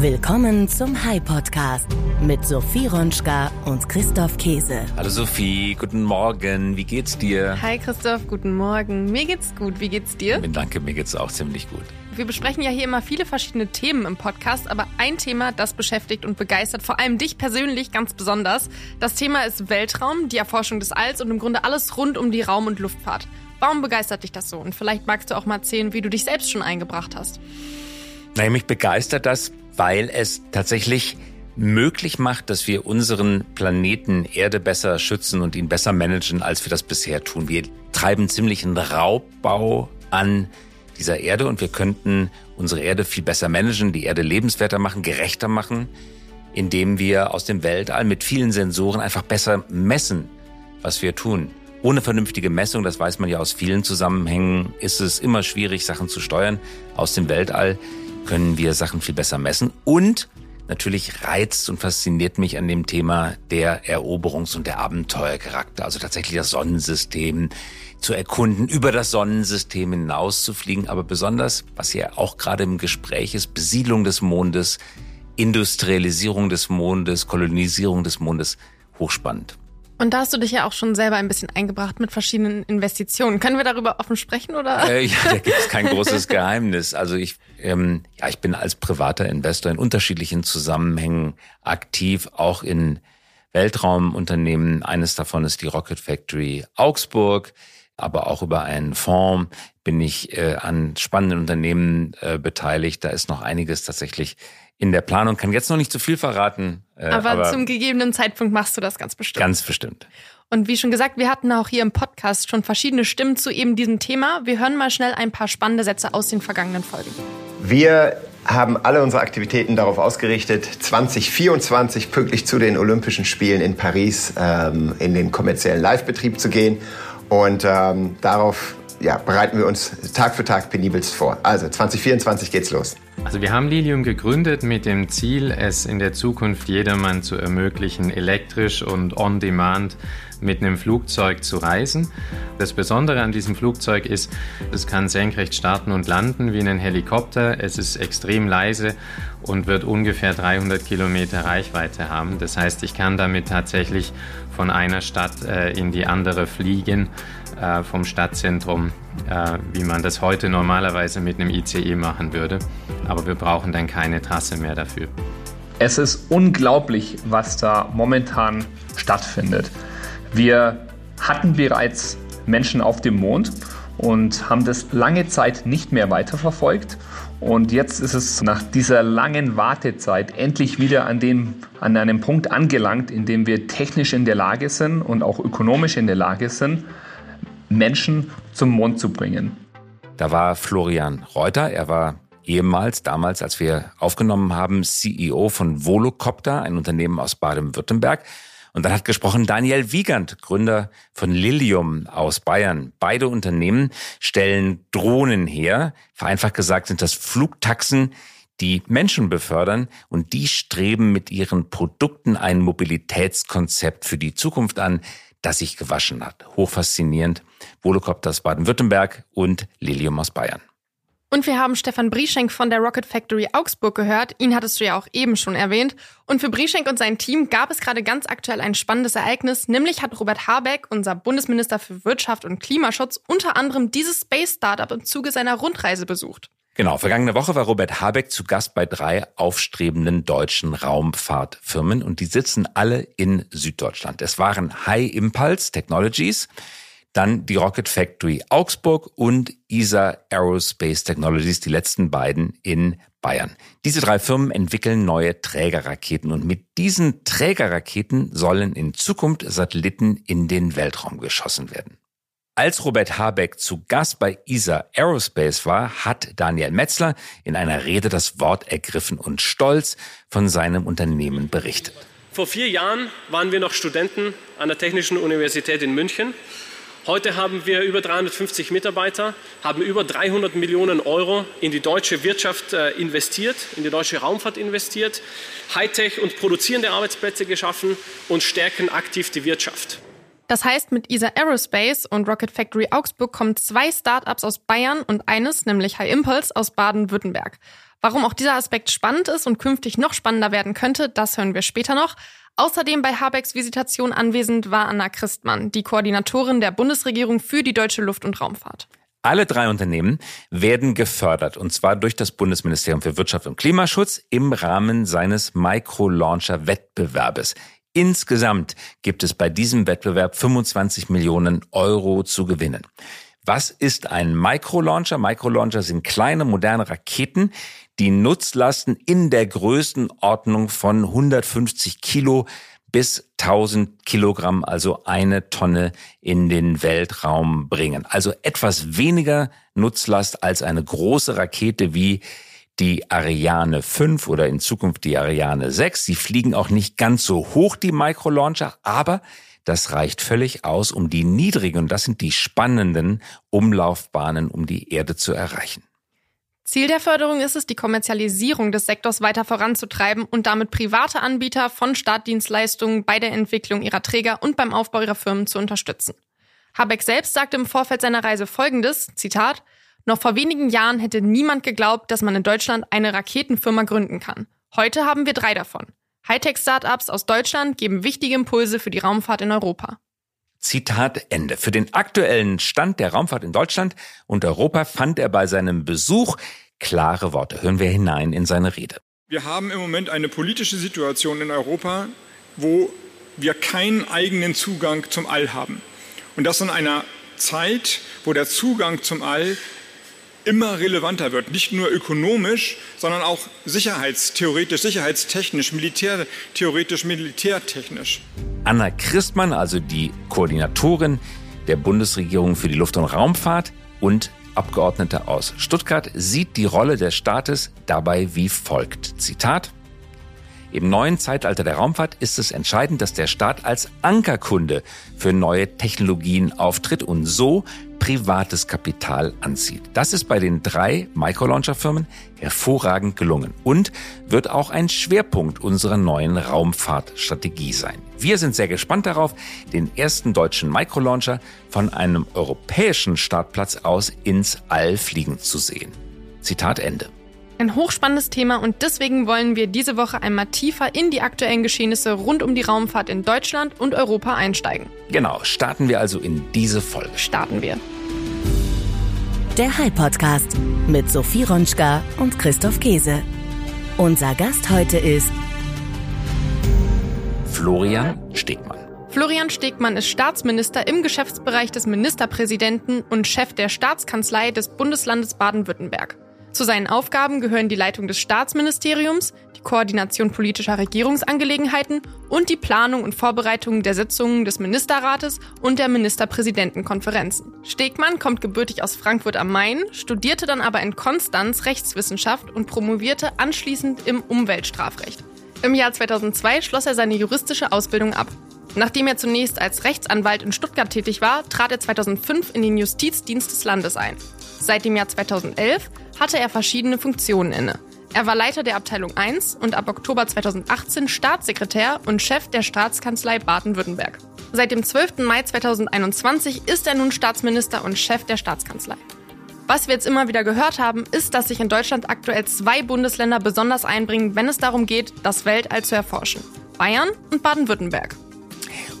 Willkommen zum High Podcast mit Sophie Ronschka und Christoph Käse. Hallo Sophie, guten Morgen. Wie geht's dir? Hi Christoph, guten Morgen. Mir geht's gut. Wie geht's dir? Danke, mir geht's auch ziemlich gut. Wir besprechen ja hier immer viele verschiedene Themen im Podcast, aber ein Thema, das beschäftigt und begeistert vor allem dich persönlich ganz besonders. Das Thema ist Weltraum, die Erforschung des Alls und im Grunde alles rund um die Raum- und Luftfahrt. Warum begeistert dich das so? Und vielleicht magst du auch mal erzählen, wie du dich selbst schon eingebracht hast. Naja, mich begeistert das, weil es tatsächlich möglich macht, dass wir unseren Planeten Erde besser schützen und ihn besser managen, als wir das bisher tun. Wir treiben ziemlichen Raubbau an dieser Erde und wir könnten unsere Erde viel besser managen, die Erde lebenswerter machen, gerechter machen, indem wir aus dem Weltall mit vielen Sensoren einfach besser messen, was wir tun. Ohne vernünftige Messung, das weiß man ja aus vielen Zusammenhängen, ist es immer schwierig, Sachen zu steuern aus dem Weltall können wir Sachen viel besser messen. Und natürlich reizt und fasziniert mich an dem Thema der Eroberungs- und der Abenteuercharakter. Also tatsächlich das Sonnensystem zu erkunden, über das Sonnensystem hinaus zu fliegen. Aber besonders, was ja auch gerade im Gespräch ist, Besiedlung des Mondes, Industrialisierung des Mondes, Kolonisierung des Mondes, hochspannend. Und da hast du dich ja auch schon selber ein bisschen eingebracht mit verschiedenen Investitionen. Können wir darüber offen sprechen oder? Äh, ja, da gibt es kein großes Geheimnis. Also ich, ähm, ja, ich bin als privater Investor in unterschiedlichen Zusammenhängen aktiv, auch in Weltraumunternehmen. Eines davon ist die Rocket Factory Augsburg, aber auch über einen Fonds bin ich äh, an spannenden Unternehmen äh, beteiligt. Da ist noch einiges tatsächlich in der Planung. Kann jetzt noch nicht zu viel verraten. Äh, aber, aber zum gegebenen Zeitpunkt machst du das ganz bestimmt. Ganz bestimmt. Und wie schon gesagt, wir hatten auch hier im Podcast schon verschiedene Stimmen zu eben diesem Thema. Wir hören mal schnell ein paar spannende Sätze aus den vergangenen Folgen. Wir haben alle unsere Aktivitäten darauf ausgerichtet, 2024 pünktlich zu den Olympischen Spielen in Paris ähm, in den kommerziellen Live-Betrieb zu gehen. Und ähm, darauf ja, bereiten wir uns Tag für Tag penibelst vor. Also 2024 geht's los. Also wir haben Lilium gegründet mit dem Ziel, es in der Zukunft jedermann zu ermöglichen, elektrisch und on-demand mit einem Flugzeug zu reisen. Das Besondere an diesem Flugzeug ist, es kann senkrecht starten und landen wie ein Helikopter. Es ist extrem leise und wird ungefähr 300 Kilometer Reichweite haben. Das heißt, ich kann damit tatsächlich von einer Stadt äh, in die andere fliegen, äh, vom Stadtzentrum, äh, wie man das heute normalerweise mit einem ICE machen würde. Aber wir brauchen dann keine Trasse mehr dafür. Es ist unglaublich, was da momentan stattfindet. Wir hatten bereits Menschen auf dem Mond und haben das lange Zeit nicht mehr weiterverfolgt. Und jetzt ist es nach dieser langen Wartezeit endlich wieder an, dem, an einem Punkt angelangt, in dem wir technisch in der Lage sind und auch ökonomisch in der Lage sind, Menschen zum Mond zu bringen. Da war Florian Reuter, er war ehemals, damals, als wir aufgenommen haben, CEO von Volocopter, ein Unternehmen aus Baden-Württemberg. Und dann hat gesprochen Daniel Wiegand, Gründer von Lilium aus Bayern. Beide Unternehmen stellen Drohnen her. Vereinfacht gesagt sind das Flugtaxen, die Menschen befördern und die streben mit ihren Produkten ein Mobilitätskonzept für die Zukunft an, das sich gewaschen hat. Hochfaszinierend. Volocopters Baden-Württemberg und Lilium aus Bayern. Und wir haben Stefan Brieschenk von der Rocket Factory Augsburg gehört. Ihn hattest du ja auch eben schon erwähnt. Und für Brieschenk und sein Team gab es gerade ganz aktuell ein spannendes Ereignis. Nämlich hat Robert Habeck, unser Bundesminister für Wirtschaft und Klimaschutz, unter anderem dieses Space Startup im Zuge seiner Rundreise besucht. Genau, vergangene Woche war Robert Habeck zu Gast bei drei aufstrebenden deutschen Raumfahrtfirmen und die sitzen alle in Süddeutschland. Es waren High Impulse Technologies, dann die Rocket Factory Augsburg und ESA Aerospace Technologies, die letzten beiden in Bayern. Diese drei Firmen entwickeln neue Trägerraketen und mit diesen Trägerraketen sollen in Zukunft Satelliten in den Weltraum geschossen werden. Als Robert Habeck zu Gast bei ESA Aerospace war, hat Daniel Metzler in einer Rede das Wort ergriffen und stolz von seinem Unternehmen berichtet. Vor vier Jahren waren wir noch Studenten an der Technischen Universität in München Heute haben wir über 350 Mitarbeiter, haben über 300 Millionen Euro in die deutsche Wirtschaft äh, investiert, in die deutsche Raumfahrt investiert, Hightech und produzierende Arbeitsplätze geschaffen und stärken aktiv die Wirtschaft. Das heißt, mit ESA Aerospace und Rocket Factory Augsburg kommen zwei Startups aus Bayern und eines, nämlich High Impulse, aus Baden-Württemberg. Warum auch dieser Aspekt spannend ist und künftig noch spannender werden könnte, das hören wir später noch. Außerdem bei Habecks Visitation anwesend war Anna Christmann, die Koordinatorin der Bundesregierung für die deutsche Luft- und Raumfahrt. Alle drei Unternehmen werden gefördert, und zwar durch das Bundesministerium für Wirtschaft und Klimaschutz im Rahmen seines Micro-Launcher-Wettbewerbes. Insgesamt gibt es bei diesem Wettbewerb 25 Millionen Euro zu gewinnen. Was ist ein Microlauncher? Microlauncher sind kleine, moderne Raketen, die Nutzlasten in der Größenordnung von 150 Kilo bis 1000 Kilogramm, also eine Tonne in den Weltraum bringen. Also etwas weniger Nutzlast als eine große Rakete wie die Ariane 5 oder in Zukunft die Ariane 6. Sie fliegen auch nicht ganz so hoch, die Microlauncher, aber das reicht völlig aus, um die niedrigen, und das sind die spannenden Umlaufbahnen um die Erde zu erreichen. Ziel der Förderung ist es, die Kommerzialisierung des Sektors weiter voranzutreiben und damit private Anbieter von Startdienstleistungen bei der Entwicklung ihrer Träger und beim Aufbau ihrer Firmen zu unterstützen. Habeck selbst sagte im Vorfeld seiner Reise folgendes, Zitat, noch vor wenigen Jahren hätte niemand geglaubt, dass man in Deutschland eine Raketenfirma gründen kann. Heute haben wir drei davon. Hightech-Startups aus Deutschland geben wichtige Impulse für die Raumfahrt in Europa. Zitat Ende. Für den aktuellen Stand der Raumfahrt in Deutschland und Europa fand er bei seinem Besuch klare Worte. Hören wir hinein in seine Rede. Wir haben im Moment eine politische Situation in Europa, wo wir keinen eigenen Zugang zum All haben. Und das in einer Zeit, wo der Zugang zum All immer relevanter wird. Nicht nur ökonomisch, sondern auch sicherheitstheoretisch, sicherheitstechnisch, militärtheoretisch, militärtechnisch. Anna Christmann, also die Koordinatorin der Bundesregierung für die Luft- und Raumfahrt und Abgeordnete aus Stuttgart, sieht die Rolle des Staates dabei wie folgt. Zitat. Im neuen Zeitalter der Raumfahrt ist es entscheidend, dass der Staat als Ankerkunde für neue Technologien auftritt und so privates Kapital anzieht. Das ist bei den drei Microlauncher-Firmen hervorragend gelungen und wird auch ein Schwerpunkt unserer neuen Raumfahrtstrategie sein. Wir sind sehr gespannt darauf, den ersten deutschen Microlauncher von einem europäischen Startplatz aus ins All fliegen zu sehen. Zitat Ende. Ein hochspannendes Thema und deswegen wollen wir diese Woche einmal tiefer in die aktuellen Geschehnisse rund um die Raumfahrt in Deutschland und Europa einsteigen. Genau, starten wir also in diese Folge. Starten wir. Der High Podcast mit Sophie Ronschka und Christoph Käse. Unser Gast heute ist Florian Stegmann. Florian Stegmann ist Staatsminister im Geschäftsbereich des Ministerpräsidenten und Chef der Staatskanzlei des Bundeslandes Baden-Württemberg. Zu seinen Aufgaben gehören die Leitung des Staatsministeriums, die Koordination politischer Regierungsangelegenheiten und die Planung und Vorbereitung der Sitzungen des Ministerrates und der Ministerpräsidentenkonferenzen. Stegmann kommt gebürtig aus Frankfurt am Main, studierte dann aber in Konstanz Rechtswissenschaft und promovierte anschließend im Umweltstrafrecht. Im Jahr 2002 schloss er seine juristische Ausbildung ab. Nachdem er zunächst als Rechtsanwalt in Stuttgart tätig war, trat er 2005 in den Justizdienst des Landes ein. Seit dem Jahr 2011 hatte er verschiedene Funktionen inne. Er war Leiter der Abteilung 1 und ab Oktober 2018 Staatssekretär und Chef der Staatskanzlei Baden-Württemberg. Seit dem 12. Mai 2021 ist er nun Staatsminister und Chef der Staatskanzlei. Was wir jetzt immer wieder gehört haben, ist, dass sich in Deutschland aktuell zwei Bundesländer besonders einbringen, wenn es darum geht, das Weltall zu erforschen. Bayern und Baden-Württemberg.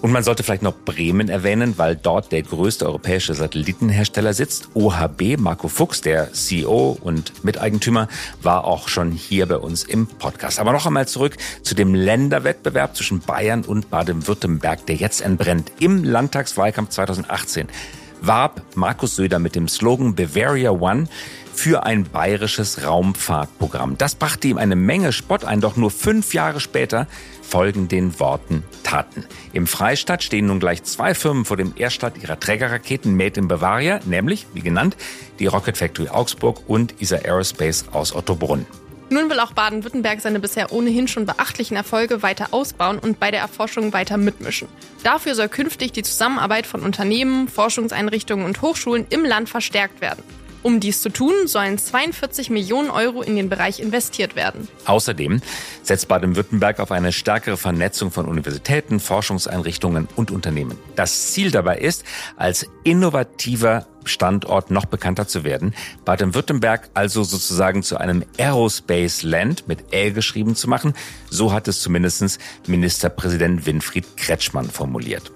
Und man sollte vielleicht noch Bremen erwähnen, weil dort der größte europäische Satellitenhersteller sitzt. OHB, Marco Fuchs, der CEO und Miteigentümer, war auch schon hier bei uns im Podcast. Aber noch einmal zurück zu dem Länderwettbewerb zwischen Bayern und Baden-Württemberg, der jetzt entbrennt. Im Landtagswahlkampf 2018 warb Markus Söder mit dem Slogan Bavaria One für ein bayerisches Raumfahrtprogramm. Das brachte ihm eine Menge Spott ein, doch nur fünf Jahre später folgen den Worten Taten. Im Freistaat stehen nun gleich zwei Firmen vor dem Erststart ihrer Trägerraketen Made in Bavaria, nämlich, wie genannt, die Rocket Factory Augsburg und ISA Aerospace aus Ottobrunn. Nun will auch Baden-Württemberg seine bisher ohnehin schon beachtlichen Erfolge weiter ausbauen und bei der Erforschung weiter mitmischen. Dafür soll künftig die Zusammenarbeit von Unternehmen, Forschungseinrichtungen und Hochschulen im Land verstärkt werden. Um dies zu tun, sollen 42 Millionen Euro in den Bereich investiert werden. Außerdem setzt Baden-Württemberg auf eine stärkere Vernetzung von Universitäten, Forschungseinrichtungen und Unternehmen. Das Ziel dabei ist, als innovativer Standort noch bekannter zu werden, Baden-Württemberg also sozusagen zu einem Aerospace Land mit Ä geschrieben zu machen. So hat es zumindest Ministerpräsident Winfried Kretschmann formuliert.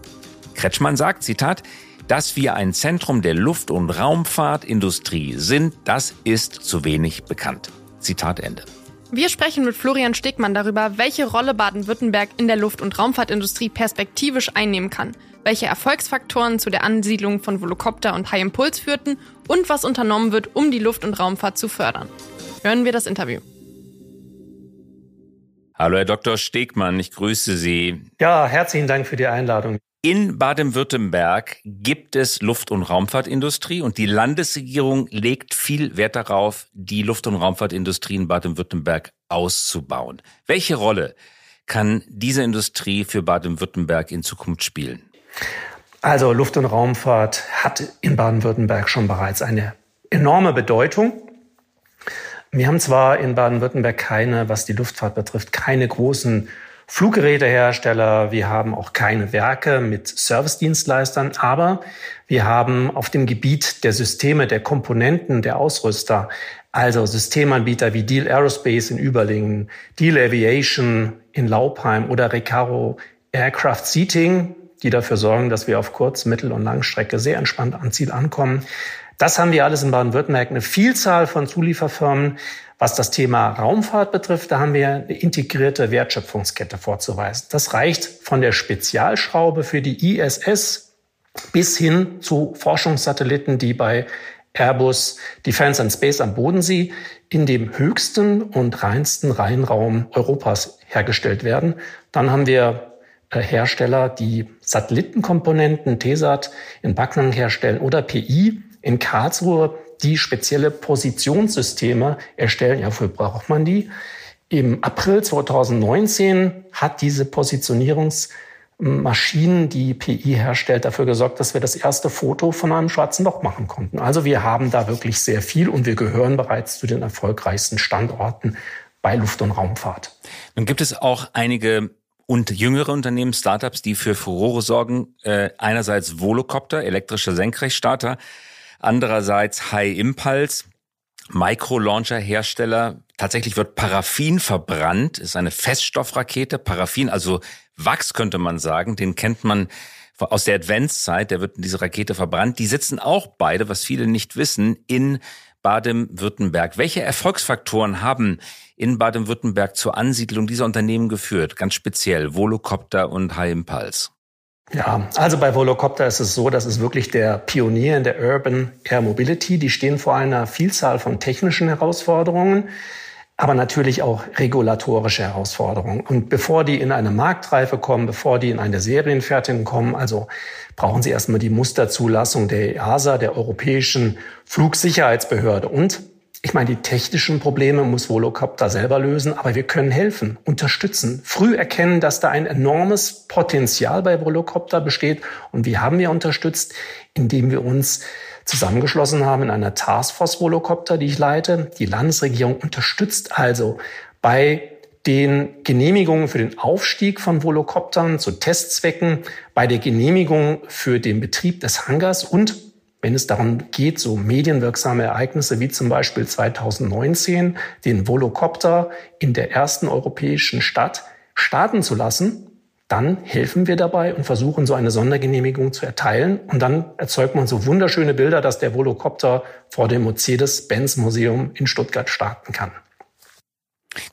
Kretschmann sagt, Zitat, dass wir ein Zentrum der Luft- und Raumfahrtindustrie sind, das ist zu wenig bekannt. Zitat Ende. Wir sprechen mit Florian Stegmann darüber, welche Rolle Baden-Württemberg in der Luft- und Raumfahrtindustrie perspektivisch einnehmen kann, welche Erfolgsfaktoren zu der Ansiedlung von Volocopter und High Impulse führten und was unternommen wird, um die Luft- und Raumfahrt zu fördern. Hören wir das Interview. Hallo, Herr Dr. Stegmann, ich grüße Sie. Ja, herzlichen Dank für die Einladung. In Baden-Württemberg gibt es Luft- und Raumfahrtindustrie und die Landesregierung legt viel Wert darauf, die Luft- und Raumfahrtindustrie in Baden-Württemberg auszubauen. Welche Rolle kann diese Industrie für Baden-Württemberg in Zukunft spielen? Also Luft- und Raumfahrt hat in Baden-Württemberg schon bereits eine enorme Bedeutung. Wir haben zwar in Baden-Württemberg keine, was die Luftfahrt betrifft, keine großen Fluggerätehersteller, wir haben auch keine Werke mit Servicedienstleistern, aber wir haben auf dem Gebiet der Systeme, der Komponenten, der Ausrüster, also Systemanbieter wie Deal Aerospace in Überlingen, Deal Aviation in Laupheim oder Recaro Aircraft Seating, die dafür sorgen, dass wir auf Kurz-, Mittel- und Langstrecke sehr entspannt am Ziel ankommen. Das haben wir alles in Baden-Württemberg, eine Vielzahl von Zulieferfirmen. Was das Thema Raumfahrt betrifft, da haben wir eine integrierte Wertschöpfungskette vorzuweisen. Das reicht von der Spezialschraube für die ISS bis hin zu Forschungssatelliten, die bei Airbus Defense and Space am Bodensee in dem höchsten und reinsten Rheinraum Europas hergestellt werden. Dann haben wir äh, Hersteller, die Satellitenkomponenten, TESAT in Backnang herstellen oder PI in Karlsruhe die spezielle Positionssysteme erstellen. Ja, wofür braucht man die? Im April 2019 hat diese Positionierungsmaschinen, die PI herstellt, dafür gesorgt, dass wir das erste Foto von einem schwarzen Loch machen konnten. Also wir haben da wirklich sehr viel und wir gehören bereits zu den erfolgreichsten Standorten bei Luft- und Raumfahrt. Nun gibt es auch einige und jüngere Unternehmen, Startups, die für Furore sorgen. Äh, einerseits Volocopter, elektrische Senkrechtstarter, Andererseits High Impulse, Micro-Launcher-Hersteller. Tatsächlich wird Paraffin verbrannt, ist eine Feststoffrakete. Paraffin, also Wachs könnte man sagen, den kennt man aus der Adventszeit, der wird in diese Rakete verbrannt. Die sitzen auch beide, was viele nicht wissen, in Baden-Württemberg. Welche Erfolgsfaktoren haben in Baden-Württemberg zur Ansiedlung dieser Unternehmen geführt? Ganz speziell Volocopter und High Impulse. Ja, also bei Volocopter ist es so, das ist wirklich der Pionier in der Urban Air Mobility. Die stehen vor einer Vielzahl von technischen Herausforderungen, aber natürlich auch regulatorische Herausforderungen. Und bevor die in eine Marktreife kommen, bevor die in eine Serienfertigung kommen, also brauchen sie erstmal die Musterzulassung der EASA, der Europäischen Flugsicherheitsbehörde. Und ich meine, die technischen Probleme muss Volocopter selber lösen, aber wir können helfen, unterstützen, früh erkennen, dass da ein enormes Potenzial bei Volocopter besteht. Und wie haben wir unterstützt? Indem wir uns zusammengeschlossen haben in einer Taskforce Volocopter, die ich leite. Die Landesregierung unterstützt also bei den Genehmigungen für den Aufstieg von Volocoptern zu Testzwecken, bei der Genehmigung für den Betrieb des Hangars und wenn es darum geht, so medienwirksame Ereignisse wie zum Beispiel 2019 den Volocopter in der ersten europäischen Stadt starten zu lassen, dann helfen wir dabei und versuchen so eine Sondergenehmigung zu erteilen. Und dann erzeugt man so wunderschöne Bilder, dass der Volocopter vor dem Mercedes-Benz-Museum in Stuttgart starten kann.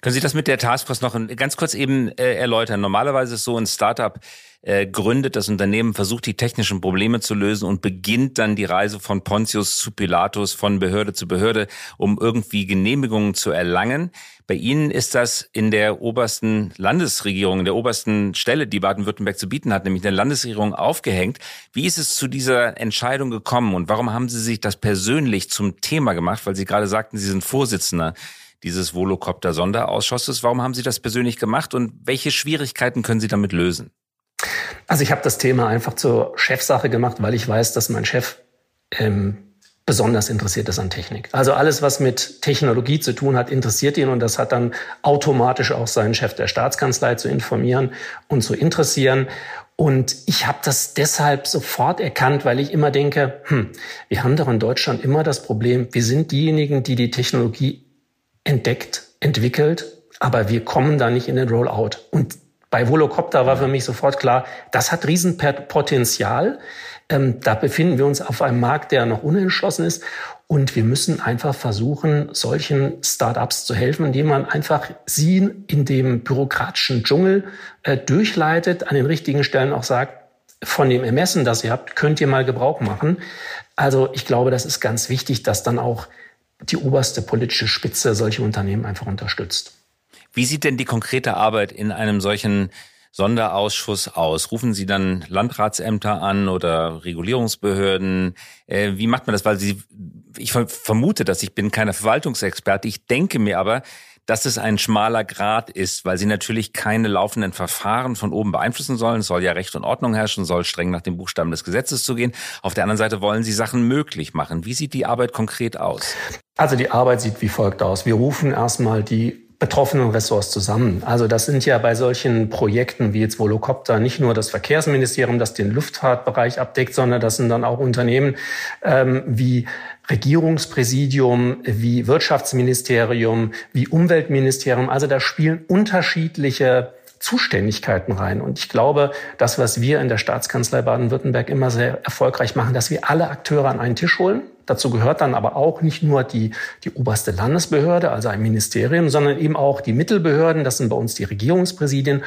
Können Sie das mit der Taskforce noch ganz kurz eben äh, erläutern? Normalerweise ist so ein Startup äh, gründet das Unternehmen, versucht die technischen Probleme zu lösen und beginnt dann die Reise von Pontius zu Pilatus, von Behörde zu Behörde, um irgendwie Genehmigungen zu erlangen. Bei Ihnen ist das in der obersten Landesregierung, in der obersten Stelle, die Baden-Württemberg zu bieten hat, nämlich der Landesregierung aufgehängt. Wie ist es zu dieser Entscheidung gekommen und warum haben Sie sich das persönlich zum Thema gemacht? Weil Sie gerade sagten, Sie sind Vorsitzender dieses Volocopter-Sonderausschusses. Warum haben Sie das persönlich gemacht und welche Schwierigkeiten können Sie damit lösen? Also ich habe das Thema einfach zur Chefsache gemacht, weil ich weiß, dass mein Chef ähm, besonders interessiert ist an Technik. Also alles, was mit Technologie zu tun hat, interessiert ihn und das hat dann automatisch auch seinen Chef der Staatskanzlei zu informieren und zu interessieren. Und ich habe das deshalb sofort erkannt, weil ich immer denke, hm, wir haben doch in Deutschland immer das Problem, wir sind diejenigen, die die Technologie entdeckt, entwickelt, aber wir kommen da nicht in den Rollout. Und bei Volocopter war für mich sofort klar, das hat Riesenpotenzial. Ähm, da befinden wir uns auf einem Markt, der noch unentschlossen ist. Und wir müssen einfach versuchen, solchen Startups zu helfen, indem man einfach sie in dem bürokratischen Dschungel äh, durchleitet, an den richtigen Stellen auch sagt, von dem Ermessen, das ihr habt, könnt ihr mal Gebrauch machen. Also ich glaube, das ist ganz wichtig, dass dann auch die oberste politische Spitze solche Unternehmen einfach unterstützt. Wie sieht denn die konkrete Arbeit in einem solchen Sonderausschuss aus? Rufen Sie dann Landratsämter an oder Regulierungsbehörden? Äh, wie macht man das? Weil Sie, ich vermute, dass ich bin keine Verwaltungsexperte. Ich denke mir aber, dass es ein schmaler Grad ist, weil sie natürlich keine laufenden Verfahren von oben beeinflussen sollen. Es soll ja Recht und Ordnung herrschen, soll streng nach dem Buchstaben des Gesetzes zugehen. Auf der anderen Seite wollen sie Sachen möglich machen. Wie sieht die Arbeit konkret aus? Also die Arbeit sieht wie folgt aus. Wir rufen erstmal die betroffenen Ressorts zusammen. Also das sind ja bei solchen Projekten wie jetzt Volocopter nicht nur das Verkehrsministerium, das den Luftfahrtbereich abdeckt, sondern das sind dann auch Unternehmen ähm, wie Regierungspräsidium, wie Wirtschaftsministerium, wie Umweltministerium. Also da spielen unterschiedliche Zuständigkeiten rein. Und ich glaube, das, was wir in der Staatskanzlei Baden-Württemberg immer sehr erfolgreich machen, dass wir alle Akteure an einen Tisch holen. Dazu gehört dann aber auch nicht nur die, die oberste Landesbehörde, also ein Ministerium, sondern eben auch die Mittelbehörden. Das sind bei uns die Regierungspräsidien.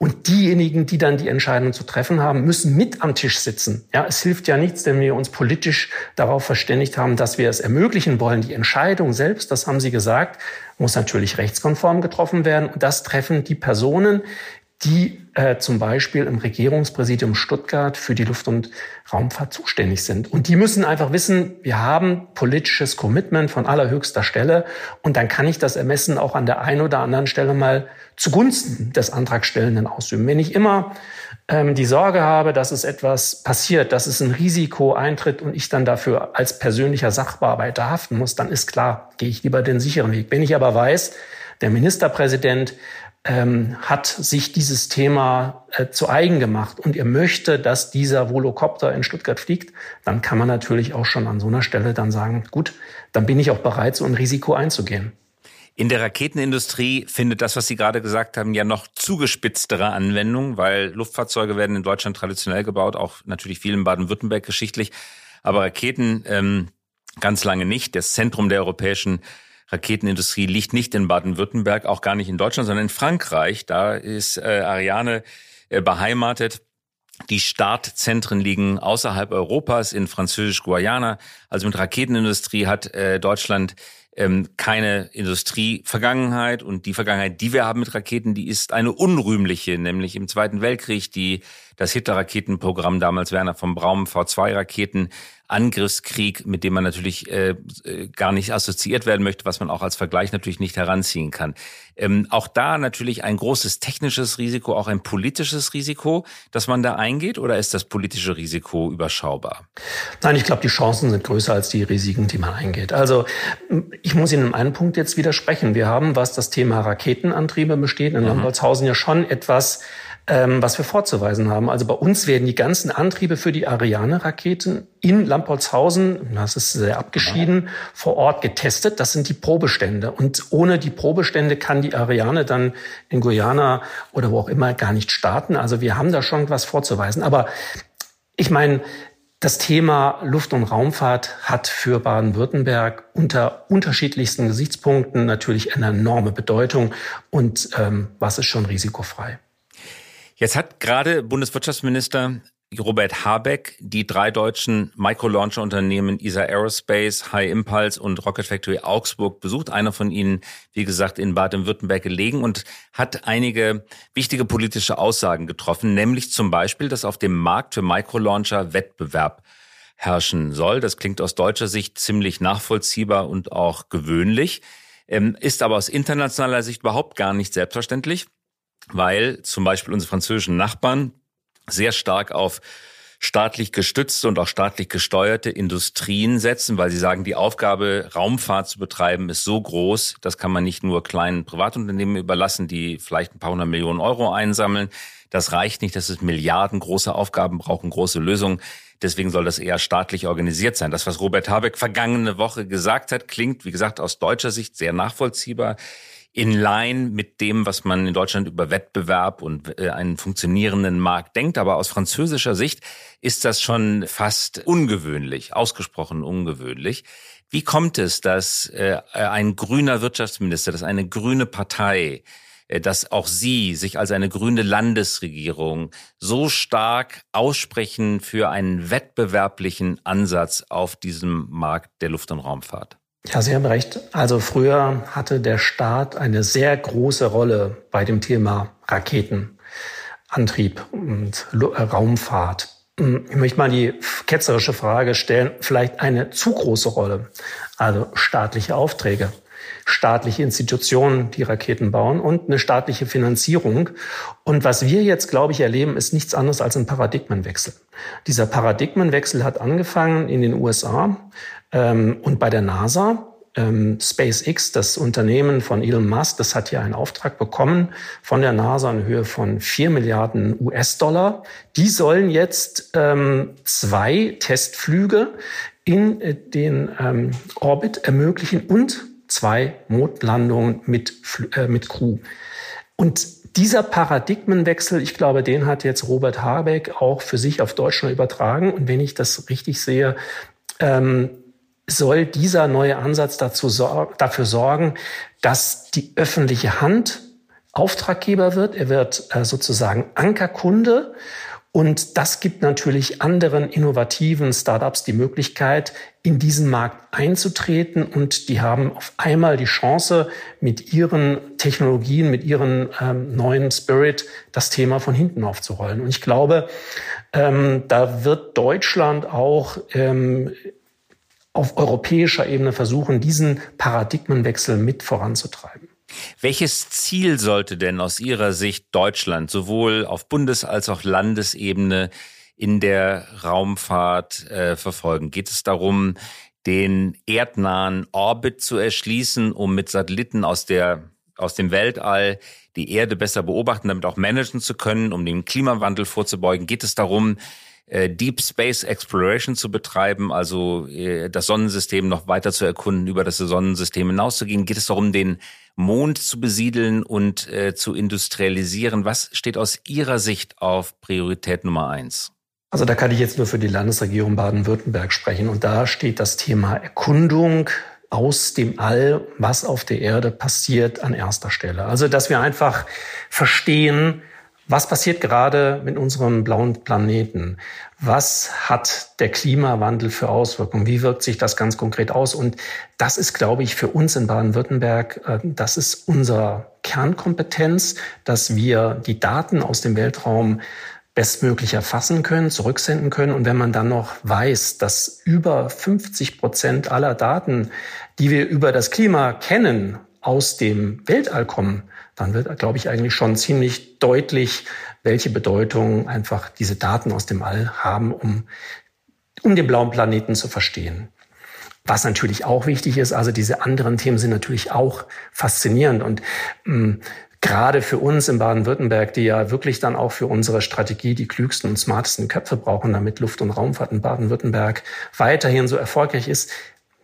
Und diejenigen, die dann die Entscheidung zu treffen haben, müssen mit am Tisch sitzen. Ja, es hilft ja nichts, wenn wir uns politisch darauf verständigt haben, dass wir es ermöglichen wollen. Die Entscheidung selbst, das haben Sie gesagt, muss natürlich rechtskonform getroffen werden. Und das treffen die Personen, die äh, zum Beispiel im Regierungspräsidium Stuttgart für die Luft- und Raumfahrt zuständig sind. Und die müssen einfach wissen, wir haben politisches Commitment von allerhöchster Stelle und dann kann ich das Ermessen auch an der einen oder anderen Stelle mal zugunsten des Antragstellenden ausüben. Wenn ich immer ähm, die Sorge habe, dass es etwas passiert, dass es ein Risiko eintritt und ich dann dafür als persönlicher Sachbearbeiter haften muss, dann ist klar, gehe ich lieber den sicheren Weg. Wenn ich aber weiß, der Ministerpräsident ähm, hat sich dieses Thema äh, zu eigen gemacht und ihr möchte, dass dieser Volocopter in Stuttgart fliegt, dann kann man natürlich auch schon an so einer Stelle dann sagen, gut, dann bin ich auch bereit, so ein Risiko einzugehen. In der Raketenindustrie findet das, was Sie gerade gesagt haben, ja noch zugespitztere Anwendung, weil Luftfahrzeuge werden in Deutschland traditionell gebaut, auch natürlich viel in Baden-Württemberg geschichtlich, aber Raketen ähm, ganz lange nicht. Das Zentrum der europäischen Raketenindustrie liegt nicht in Baden-Württemberg, auch gar nicht in Deutschland, sondern in Frankreich. Da ist äh, Ariane äh, beheimatet. Die Startzentren liegen außerhalb Europas in Französisch-Guayana. Also mit Raketenindustrie hat äh, Deutschland ähm, keine Industrievergangenheit und die Vergangenheit, die wir haben mit Raketen, die ist eine unrühmliche, nämlich im Zweiten Weltkrieg die das Hitler-Raketenprogramm damals Werner von Braun V2-Raketen Angriffskrieg, mit dem man natürlich äh, äh, gar nicht assoziiert werden möchte, was man auch als Vergleich natürlich nicht heranziehen kann. Ähm, auch da natürlich ein großes technisches Risiko, auch ein politisches Risiko, dass man da eingeht, oder ist das politische Risiko überschaubar? Nein, ich glaube, die Chancen sind größer als die Risiken, die man eingeht. Also ich muss Ihnen in einem Punkt jetzt widersprechen. Wir haben, was das Thema Raketenantriebe besteht, in mhm. Ja schon etwas ähm, was wir vorzuweisen haben. Also bei uns werden die ganzen Antriebe für die Ariane-Raketen in Lampolzhausen, das ist sehr abgeschieden, vor Ort getestet. Das sind die Probestände. Und ohne die Probestände kann die Ariane dann in Guyana oder wo auch immer gar nicht starten. Also wir haben da schon was vorzuweisen. Aber ich meine, das Thema Luft- und Raumfahrt hat für Baden-Württemberg unter unterschiedlichsten Gesichtspunkten natürlich eine enorme Bedeutung und ähm, was ist schon risikofrei. Jetzt hat gerade Bundeswirtschaftsminister Robert Habeck die drei deutschen Microlauncher-Unternehmen ESA Aerospace, High Impulse und Rocket Factory Augsburg besucht. Einer von ihnen, wie gesagt, in Baden-Württemberg gelegen und hat einige wichtige politische Aussagen getroffen, nämlich zum Beispiel, dass auf dem Markt für Microlauncher Wettbewerb herrschen soll. Das klingt aus deutscher Sicht ziemlich nachvollziehbar und auch gewöhnlich, ähm, ist aber aus internationaler Sicht überhaupt gar nicht selbstverständlich weil zum Beispiel unsere französischen Nachbarn sehr stark auf staatlich gestützte und auch staatlich gesteuerte Industrien setzen, weil sie sagen, die Aufgabe, Raumfahrt zu betreiben, ist so groß, das kann man nicht nur kleinen Privatunternehmen überlassen, die vielleicht ein paar hundert Millionen Euro einsammeln. Das reicht nicht, das ist Milliarden große Aufgaben brauchen große Lösungen. Deswegen soll das eher staatlich organisiert sein. Das, was Robert Habeck vergangene Woche gesagt hat, klingt, wie gesagt, aus deutscher Sicht sehr nachvollziehbar in line mit dem, was man in Deutschland über Wettbewerb und äh, einen funktionierenden Markt denkt. Aber aus französischer Sicht ist das schon fast ungewöhnlich, ausgesprochen ungewöhnlich. Wie kommt es, dass äh, ein grüner Wirtschaftsminister, dass eine grüne Partei, äh, dass auch Sie sich als eine grüne Landesregierung so stark aussprechen für einen wettbewerblichen Ansatz auf diesem Markt der Luft- und Raumfahrt? Ja, Sie haben recht. Also früher hatte der Staat eine sehr große Rolle bei dem Thema Raketenantrieb und äh, Raumfahrt. Hm, ich möchte mal die ketzerische Frage stellen, vielleicht eine zu große Rolle. Also staatliche Aufträge, staatliche Institutionen, die Raketen bauen und eine staatliche Finanzierung. Und was wir jetzt, glaube ich, erleben, ist nichts anderes als ein Paradigmenwechsel. Dieser Paradigmenwechsel hat angefangen in den USA ähm, und bei der NASA, ähm, SpaceX, das Unternehmen von Elon Musk, das hat hier einen Auftrag bekommen von der NASA in Höhe von 4 Milliarden US-Dollar. Die sollen jetzt ähm, zwei Testflüge in äh, den ähm, Orbit ermöglichen und zwei Mondlandungen mit, äh, mit Crew. Und dieser Paradigmenwechsel, ich glaube, den hat jetzt Robert Habeck auch für sich auf Deutschland übertragen. Und wenn ich das richtig sehe, ähm, soll dieser neue Ansatz dazu sor dafür sorgen, dass die öffentliche Hand Auftraggeber wird. Er wird äh, sozusagen Ankerkunde. Und das gibt natürlich anderen innovativen Startups die Möglichkeit, in diesen Markt einzutreten. Und die haben auf einmal die Chance, mit ihren Technologien, mit ihren ähm, neuen Spirit das Thema von hinten aufzurollen. Und ich glaube, ähm, da wird Deutschland auch ähm, auf europäischer Ebene versuchen, diesen Paradigmenwechsel mit voranzutreiben. Welches Ziel sollte denn aus Ihrer Sicht Deutschland sowohl auf Bundes- als auch Landesebene in der Raumfahrt äh, verfolgen? Geht es darum, den erdnahen Orbit zu erschließen, um mit Satelliten aus der aus dem Weltall die Erde besser beobachten, damit auch managen zu können, um den Klimawandel vorzubeugen? Geht es darum, äh, Deep Space Exploration zu betreiben, also äh, das Sonnensystem noch weiter zu erkunden, über das Sonnensystem hinauszugehen? Geht es darum, den Mond zu besiedeln und äh, zu industrialisieren? Was steht aus Ihrer Sicht auf Priorität Nummer eins? Also da kann ich jetzt nur für die Landesregierung Baden-Württemberg sprechen. Und da steht das Thema Erkundung aus dem All, was auf der Erde passiert, an erster Stelle. Also dass wir einfach verstehen, was passiert gerade mit unserem blauen Planeten? Was hat der Klimawandel für Auswirkungen? Wie wirkt sich das ganz konkret aus? Und das ist, glaube ich, für uns in Baden-Württemberg, äh, das ist unsere Kernkompetenz, dass wir die Daten aus dem Weltraum bestmöglich erfassen können, zurücksenden können. Und wenn man dann noch weiß, dass über 50 Prozent aller Daten, die wir über das Klima kennen, aus dem Weltall kommen, dann wird, glaube ich, eigentlich schon ziemlich deutlich, welche Bedeutung einfach diese Daten aus dem All haben, um, um den blauen Planeten zu verstehen. Was natürlich auch wichtig ist, also diese anderen Themen sind natürlich auch faszinierend und mh, mm, gerade für uns in Baden-Württemberg, die ja wirklich dann auch für unsere Strategie die klügsten und smartesten Köpfe brauchen, damit Luft- und Raumfahrt in Baden-Württemberg weiterhin so erfolgreich ist,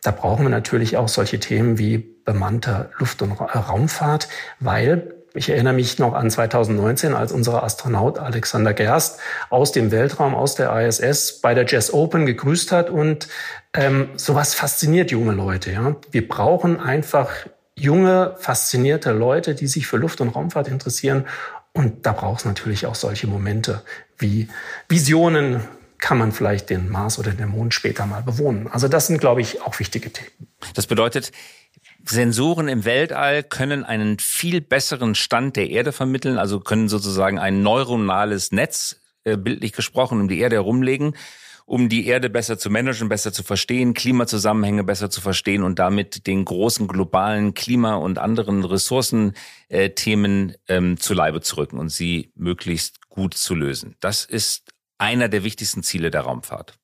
da brauchen wir natürlich auch solche Themen wie bemannte Luft- und Raumfahrt, weil ich erinnere mich noch an 2019, als unser Astronaut Alexander Gerst aus dem Weltraum, aus der ISS bei der Jazz Open gegrüßt hat. Und ähm, sowas fasziniert junge Leute. Ja? Wir brauchen einfach junge, faszinierte Leute, die sich für Luft- und Raumfahrt interessieren. Und da braucht es natürlich auch solche Momente wie Visionen kann man vielleicht den Mars oder den Mond später mal bewohnen. Also das sind, glaube ich, auch wichtige Themen. Das bedeutet, Sensoren im Weltall können einen viel besseren Stand der Erde vermitteln, also können sozusagen ein neuronales Netz, äh, bildlich gesprochen, um die Erde herumlegen, um die Erde besser zu managen, besser zu verstehen, Klimazusammenhänge besser zu verstehen und damit den großen globalen Klima- und anderen Ressourcenthemen äh, ähm, zu Leibe zu rücken und sie möglichst gut zu lösen. Das ist einer der wichtigsten Ziele der Raumfahrt?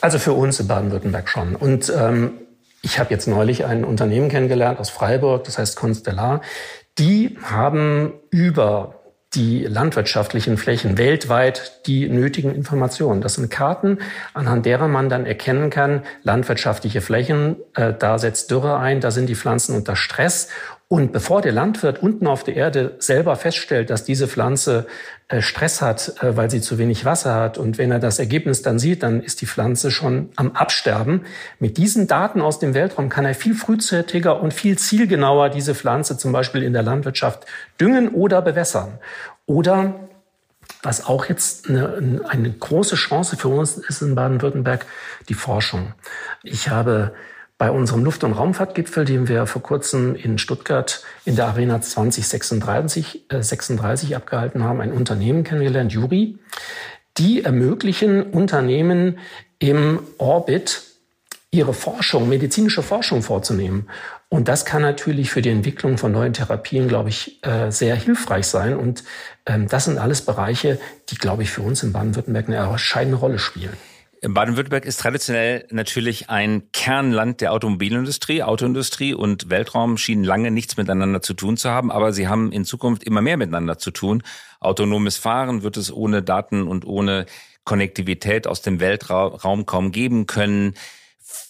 Also für uns in Baden-Württemberg schon. Und ähm, ich habe jetzt neulich ein Unternehmen kennengelernt aus Freiburg, das heißt Constellar. Die haben über die landwirtschaftlichen Flächen weltweit die nötigen Informationen. Das sind Karten, anhand derer man dann erkennen kann, landwirtschaftliche Flächen, äh, da setzt Dürre ein, da sind die Pflanzen unter Stress und bevor der Landwirt unten auf der Erde selber feststellt, dass diese Pflanze äh, Stress hat, äh, weil sie zu wenig Wasser hat, und wenn er das Ergebnis dann sieht, dann ist die Pflanze schon am Absterben. Mit diesen Daten aus dem Weltraum kann er viel frühzeitiger und viel zielgenauer diese Pflanze zum Beispiel in der Landwirtschaft düngen oder bewässern. Oder was auch jetzt eine, eine große Chance für uns ist in Baden-Württemberg, die Forschung. Ich habe bei unserem Luft- und Raumfahrtgipfel, den wir vor kurzem in Stuttgart in der Arena 2036 äh, 36 abgehalten haben, ein Unternehmen kennengelernt, Juri. Die ermöglichen Unternehmen im Orbit ihre Forschung, medizinische Forschung vorzunehmen. Und das kann natürlich für die Entwicklung von neuen Therapien, glaube ich, äh, sehr hilfreich sein. Und ähm, das sind alles Bereiche, die, glaube ich, für uns in Baden-Württemberg eine entscheidende Rolle spielen. Baden-Württemberg ist traditionell natürlich ein Kernland der Automobilindustrie. Autoindustrie und Weltraum schienen lange nichts miteinander zu tun zu haben, aber sie haben in Zukunft immer mehr miteinander zu tun. Autonomes Fahren wird es ohne Daten und ohne Konnektivität aus dem Weltraum kaum geben können.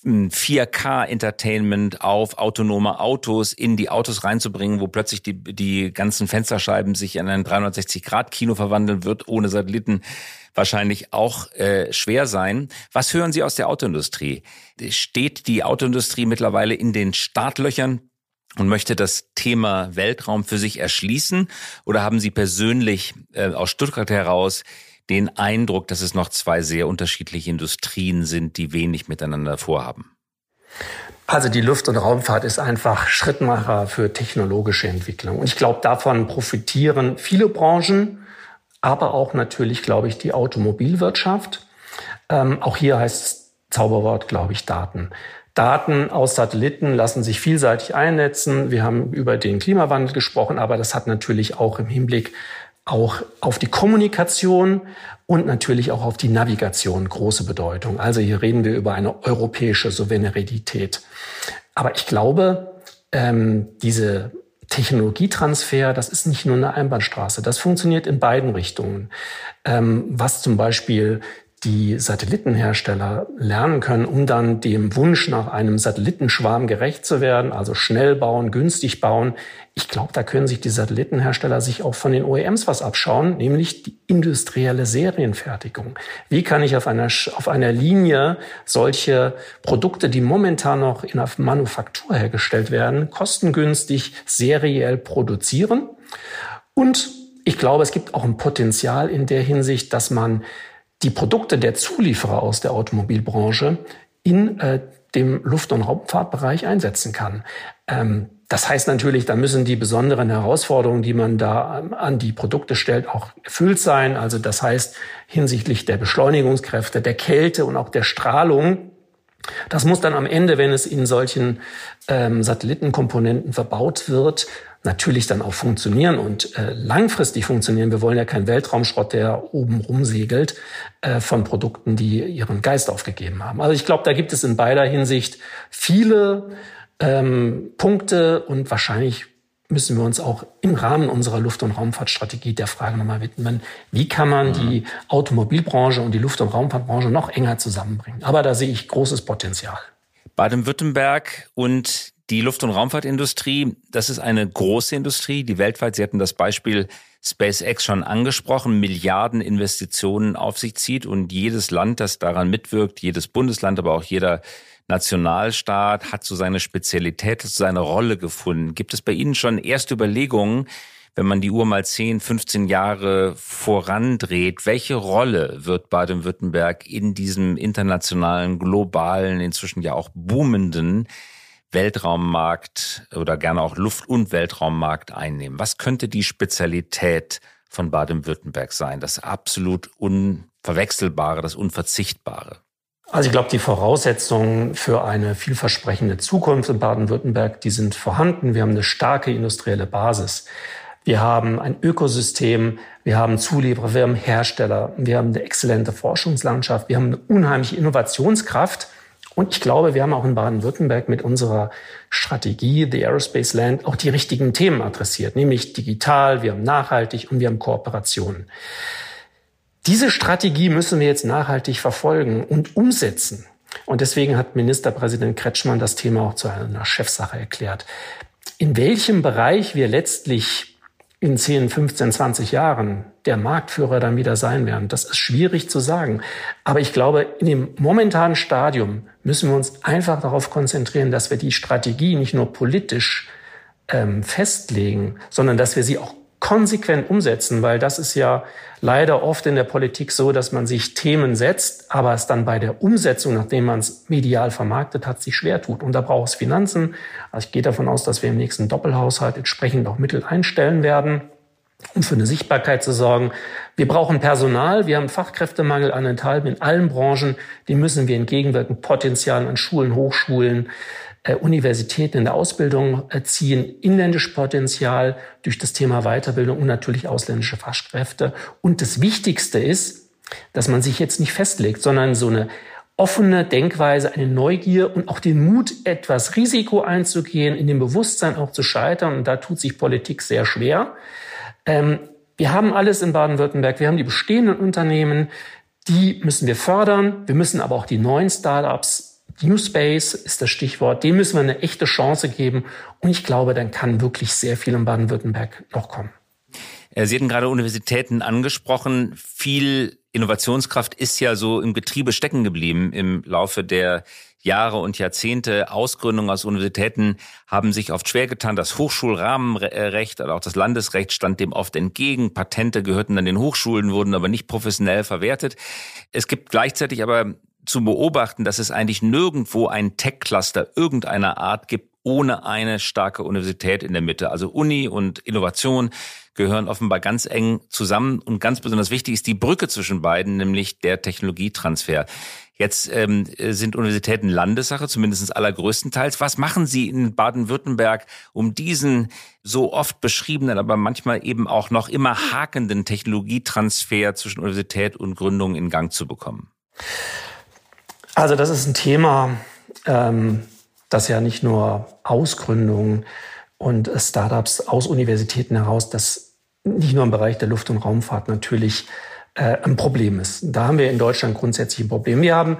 4K-Entertainment auf autonome Autos in die Autos reinzubringen, wo plötzlich die, die ganzen Fensterscheiben sich in ein 360-Grad-Kino verwandeln wird, ohne Satelliten wahrscheinlich auch äh, schwer sein. Was hören Sie aus der Autoindustrie? Steht die Autoindustrie mittlerweile in den Startlöchern und möchte das Thema Weltraum für sich erschließen? Oder haben Sie persönlich äh, aus Stuttgart heraus den Eindruck, dass es noch zwei sehr unterschiedliche Industrien sind, die wenig miteinander vorhaben? Also die Luft- und Raumfahrt ist einfach Schrittmacher für technologische Entwicklung. Und ich glaube, davon profitieren viele Branchen aber auch natürlich, glaube ich, die Automobilwirtschaft. Ähm, auch hier heißt Zauberwort, glaube ich, Daten. Daten aus Satelliten lassen sich vielseitig einnetzen. Wir haben über den Klimawandel gesprochen, aber das hat natürlich auch im Hinblick auch auf die Kommunikation und natürlich auch auf die Navigation große Bedeutung. Also hier reden wir über eine europäische Souveränität. Aber ich glaube, ähm, diese Technologietransfer, das ist nicht nur eine Einbahnstraße. Das funktioniert in beiden Richtungen. Ähm, was zum Beispiel die Satellitenhersteller lernen können, um dann dem Wunsch nach einem Satellitenschwarm gerecht zu werden, also schnell bauen, günstig bauen. Ich glaube, da können sich die Satellitenhersteller sich auch von den OEMs was abschauen, nämlich die industrielle Serienfertigung. Wie kann ich auf einer, auf einer Linie solche Produkte, die momentan noch in der Manufaktur hergestellt werden, kostengünstig seriell produzieren? Und ich glaube, es gibt auch ein Potenzial in der Hinsicht, dass man die Produkte der Zulieferer aus der Automobilbranche in äh, dem Luft- und Raumfahrtbereich einsetzen kann. Ähm, das heißt natürlich, da müssen die besonderen Herausforderungen, die man da ähm, an die Produkte stellt, auch erfüllt sein. Also das heißt hinsichtlich der Beschleunigungskräfte, der Kälte und auch der Strahlung. Das muss dann am Ende, wenn es in solchen ähm, Satellitenkomponenten verbaut wird, natürlich dann auch funktionieren und äh, langfristig funktionieren. Wir wollen ja keinen Weltraumschrott, der oben rumsegelt äh, von Produkten, die ihren Geist aufgegeben haben. Also ich glaube, da gibt es in beider Hinsicht viele ähm, Punkte und wahrscheinlich müssen wir uns auch im Rahmen unserer Luft- und Raumfahrtstrategie der Frage nochmal widmen, wie kann man die Automobilbranche und die Luft- und Raumfahrtbranche noch enger zusammenbringen. Aber da sehe ich großes Potenzial. Baden-Württemberg und die Luft- und Raumfahrtindustrie, das ist eine große Industrie, die weltweit, Sie hatten das Beispiel SpaceX schon angesprochen, Milliarden Investitionen auf sich zieht und jedes Land, das daran mitwirkt, jedes Bundesland, aber auch jeder Nationalstaat hat so seine Spezialität, so seine Rolle gefunden. Gibt es bei Ihnen schon erste Überlegungen, wenn man die Uhr mal 10, 15 Jahre vorandreht, welche Rolle wird Baden-Württemberg in diesem internationalen, globalen, inzwischen ja auch boomenden Weltraummarkt oder gerne auch Luft- und Weltraummarkt einnehmen? Was könnte die Spezialität von Baden-Württemberg sein? Das absolut Unverwechselbare, das Unverzichtbare? Also ich glaube, die Voraussetzungen für eine vielversprechende Zukunft in Baden-Württemberg, die sind vorhanden. Wir haben eine starke industrielle Basis. Wir haben ein Ökosystem, wir haben Zulieferer, wir haben Hersteller, wir haben eine exzellente Forschungslandschaft, wir haben eine unheimliche Innovationskraft. Und ich glaube, wir haben auch in Baden-Württemberg mit unserer Strategie, The Aerospace Land, auch die richtigen Themen adressiert, nämlich digital, wir haben nachhaltig und wir haben Kooperationen. Diese Strategie müssen wir jetzt nachhaltig verfolgen und umsetzen. Und deswegen hat Ministerpräsident Kretschmann das Thema auch zu einer Chefsache erklärt. In welchem Bereich wir letztlich in 10, 15, 20 Jahren der Marktführer dann wieder sein werden, das ist schwierig zu sagen. Aber ich glaube, in dem momentanen Stadium müssen wir uns einfach darauf konzentrieren, dass wir die Strategie nicht nur politisch ähm, festlegen, sondern dass wir sie auch konsequent umsetzen, weil das ist ja leider oft in der Politik so, dass man sich Themen setzt, aber es dann bei der Umsetzung, nachdem man es medial vermarktet hat, sich schwer tut. Und da braucht es Finanzen. Also ich gehe davon aus, dass wir im nächsten Doppelhaushalt entsprechend auch Mittel einstellen werden, um für eine Sichtbarkeit zu sorgen. Wir brauchen Personal. Wir haben Fachkräftemangel an den Talben in allen Branchen. Die müssen wir entgegenwirken. Potenzial an Schulen, Hochschulen, äh, Universitäten in der Ausbildung ziehen inländisches Potenzial durch das Thema Weiterbildung und natürlich ausländische Fachkräfte. Und das Wichtigste ist, dass man sich jetzt nicht festlegt, sondern so eine offene Denkweise, eine Neugier und auch den Mut, etwas Risiko einzugehen, in dem Bewusstsein auch zu scheitern. Und da tut sich Politik sehr schwer. Ähm, wir haben alles in Baden-Württemberg. Wir haben die bestehenden Unternehmen. Die müssen wir fördern. Wir müssen aber auch die neuen Startups New Space ist das Stichwort. Dem müssen wir eine echte Chance geben. Und ich glaube, dann kann wirklich sehr viel in Baden-Württemberg noch kommen. Äh, Sie hatten gerade Universitäten angesprochen. Viel Innovationskraft ist ja so im Getriebe stecken geblieben im Laufe der Jahre und Jahrzehnte. Ausgründungen aus Universitäten haben sich oft schwer getan. Das Hochschulrahmenrecht oder auch das Landesrecht stand dem oft entgegen. Patente gehörten dann den Hochschulen, wurden aber nicht professionell verwertet. Es gibt gleichzeitig aber zu beobachten, dass es eigentlich nirgendwo ein Tech-Cluster irgendeiner Art gibt, ohne eine starke Universität in der Mitte. Also Uni und Innovation gehören offenbar ganz eng zusammen und ganz besonders wichtig ist die Brücke zwischen beiden, nämlich der Technologietransfer. Jetzt ähm, sind Universitäten Landessache, zumindest allergrößtenteils. Was machen Sie in Baden-Württemberg, um diesen so oft beschriebenen, aber manchmal eben auch noch immer hakenden Technologietransfer zwischen Universität und Gründung in Gang zu bekommen? Also das ist ein Thema, ähm, das ja nicht nur Ausgründungen und Startups aus Universitäten heraus, das nicht nur im Bereich der Luft- und Raumfahrt natürlich äh, ein Problem ist. Da haben wir in Deutschland grundsätzlich ein Problem. Wir haben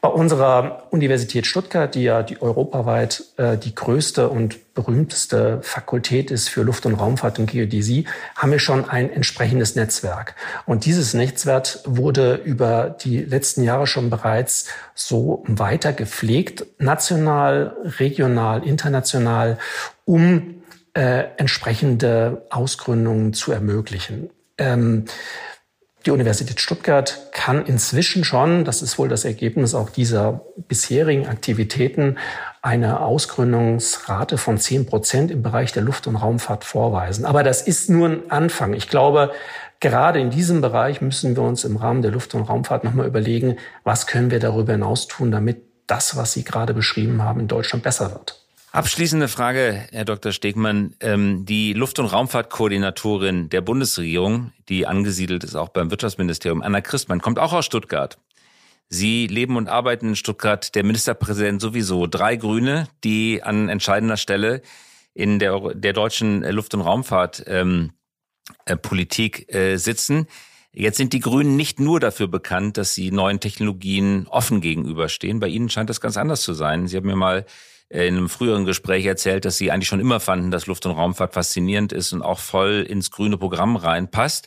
bei unserer Universität Stuttgart, die ja die europaweit äh, die größte und berühmteste Fakultät ist für Luft- und Raumfahrt und Geodäsie, haben wir schon ein entsprechendes Netzwerk. Und dieses Netzwerk wurde über die letzten Jahre schon bereits so weiter gepflegt, national, regional, international, um äh, entsprechende Ausgründungen zu ermöglichen. Ähm, die Universität Stuttgart kann inzwischen schon, das ist wohl das Ergebnis auch dieser bisherigen Aktivitäten, eine Ausgründungsrate von 10 Prozent im Bereich der Luft- und Raumfahrt vorweisen. Aber das ist nur ein Anfang. Ich glaube, gerade in diesem Bereich müssen wir uns im Rahmen der Luft- und Raumfahrt nochmal überlegen, was können wir darüber hinaus tun, damit das, was Sie gerade beschrieben haben, in Deutschland besser wird. Abschließende Frage, Herr Dr. Stegmann. Ähm, die Luft- und Raumfahrtkoordinatorin der Bundesregierung, die angesiedelt ist auch beim Wirtschaftsministerium, Anna Christmann, kommt auch aus Stuttgart. Sie leben und arbeiten in Stuttgart, der Ministerpräsident sowieso. Drei Grüne, die an entscheidender Stelle in der, der deutschen Luft- und Raumfahrtpolitik ähm, äh, äh, sitzen. Jetzt sind die Grünen nicht nur dafür bekannt, dass sie neuen Technologien offen gegenüberstehen. Bei Ihnen scheint das ganz anders zu sein. Sie haben mir mal in einem früheren Gespräch erzählt, dass Sie eigentlich schon immer fanden, dass Luft- und Raumfahrt faszinierend ist und auch voll ins grüne Programm reinpasst.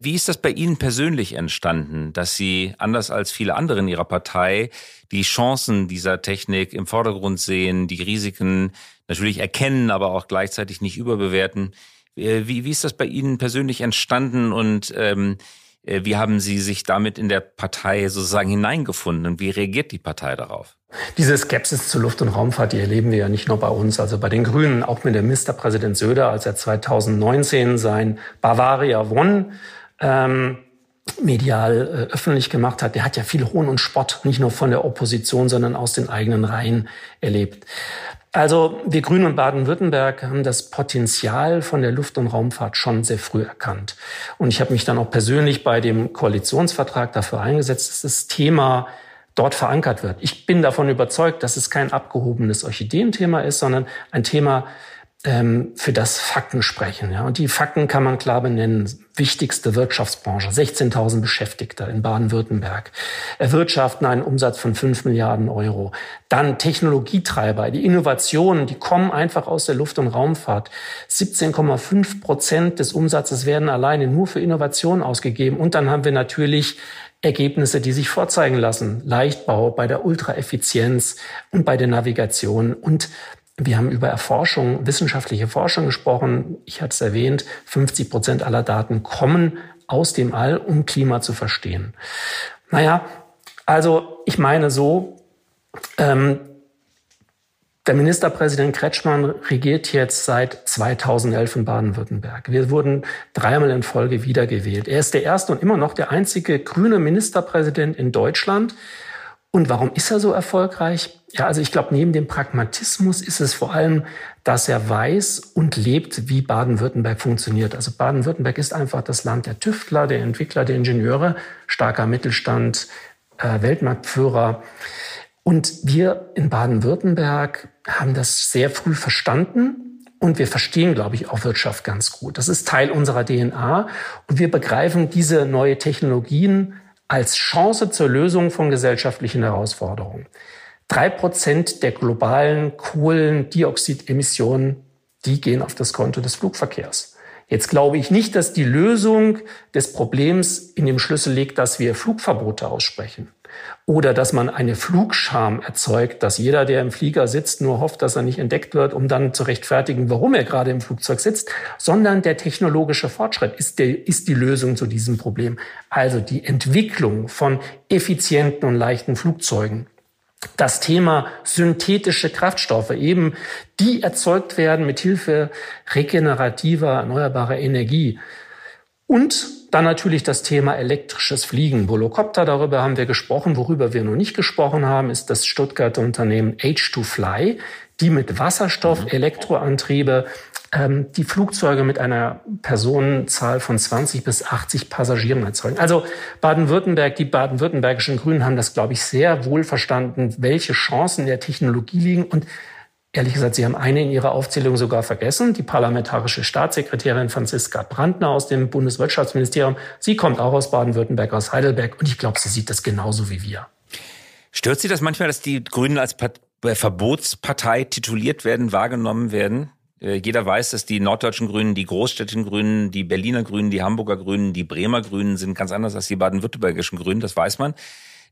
Wie ist das bei Ihnen persönlich entstanden, dass Sie, anders als viele andere in Ihrer Partei, die Chancen dieser Technik im Vordergrund sehen, die Risiken natürlich erkennen, aber auch gleichzeitig nicht überbewerten? Wie, wie ist das bei Ihnen persönlich entstanden und ähm, äh, wie haben Sie sich damit in der Partei sozusagen hineingefunden und wie reagiert die Partei darauf? Diese Skepsis zur Luft- und Raumfahrt, die erleben wir ja nicht nur bei uns, also bei den Grünen, auch mit dem Ministerpräsident Söder, als er 2019 sein Bavaria One ähm, medial äh, öffentlich gemacht hat. Der hat ja viel Hohn und Spott, nicht nur von der Opposition, sondern aus den eigenen Reihen erlebt. Also wir Grünen und Baden-Württemberg haben das Potenzial von der Luft- und Raumfahrt schon sehr früh erkannt. Und ich habe mich dann auch persönlich bei dem Koalitionsvertrag dafür eingesetzt, dass das Thema dort verankert wird. Ich bin davon überzeugt, dass es kein abgehobenes Orchideenthema ist, sondern ein Thema, ähm, für das Fakten sprechen. Ja. Und die Fakten kann man klar benennen. Wichtigste Wirtschaftsbranche, 16.000 Beschäftigte in Baden-Württemberg, erwirtschaften einen Umsatz von 5 Milliarden Euro. Dann Technologietreiber, die Innovationen, die kommen einfach aus der Luft- und Raumfahrt. 17,5 Prozent des Umsatzes werden alleine nur für Innovationen ausgegeben. Und dann haben wir natürlich Ergebnisse, die sich vorzeigen lassen. Leichtbau bei der Ultraeffizienz und bei der Navigation. Und wir haben über Erforschung, wissenschaftliche Forschung gesprochen. Ich hatte es erwähnt, 50 Prozent aller Daten kommen aus dem All, um Klima zu verstehen. Naja, also ich meine so, ähm, der Ministerpräsident Kretschmann regiert jetzt seit 2011 in Baden-Württemberg. Wir wurden dreimal in Folge wiedergewählt. Er ist der erste und immer noch der einzige grüne Ministerpräsident in Deutschland. Und warum ist er so erfolgreich? Ja, also ich glaube, neben dem Pragmatismus ist es vor allem, dass er weiß und lebt, wie Baden-Württemberg funktioniert. Also Baden-Württemberg ist einfach das Land der Tüftler, der Entwickler, der Ingenieure, starker Mittelstand, äh, Weltmarktführer. Und wir in Baden-Württemberg haben das sehr früh verstanden und wir verstehen, glaube ich, auch Wirtschaft ganz gut. Das ist Teil unserer DNA und wir begreifen diese neue Technologien als Chance zur Lösung von gesellschaftlichen Herausforderungen. Drei Prozent der globalen Kohlendioxidemissionen, die gehen auf das Konto des Flugverkehrs. Jetzt glaube ich nicht, dass die Lösung des Problems in dem Schlüssel liegt, dass wir Flugverbote aussprechen oder dass man eine Flugscham erzeugt, dass jeder, der im Flieger sitzt, nur hofft, dass er nicht entdeckt wird, um dann zu rechtfertigen, warum er gerade im Flugzeug sitzt, sondern der technologische Fortschritt ist, der, ist die Lösung zu diesem Problem. Also die Entwicklung von effizienten und leichten Flugzeugen das Thema synthetische Kraftstoffe, eben die erzeugt werden mit Hilfe regenerativer, erneuerbarer Energie. Und dann natürlich das Thema elektrisches Fliegen. Volocopter, darüber haben wir gesprochen. Worüber wir noch nicht gesprochen haben, ist das Stuttgarter Unternehmen H2Fly, die mit Wasserstoff Elektroantriebe ähm, die Flugzeuge mit einer Personenzahl von 20 bis 80 Passagieren erzeugen. Also Baden-Württemberg, die baden-württembergischen Grünen haben das, glaube ich, sehr wohl verstanden, welche Chancen der Technologie liegen. Und ehrlich gesagt, Sie haben eine in Ihrer Aufzählung sogar vergessen, die parlamentarische Staatssekretärin Franziska Brandner aus dem Bundeswirtschaftsministerium. Sie kommt auch aus Baden-Württemberg, aus Heidelberg. Und ich glaube, sie sieht das genauso wie wir. Stört Sie das manchmal, dass die Grünen als Verbotspartei tituliert werden, wahrgenommen werden? Äh, jeder weiß, dass die norddeutschen Grünen, die großstädtischen Grünen, die Berliner Grünen, die Hamburger Grünen, die Bremer Grünen sind ganz anders als die baden-württembergischen Grünen, das weiß man.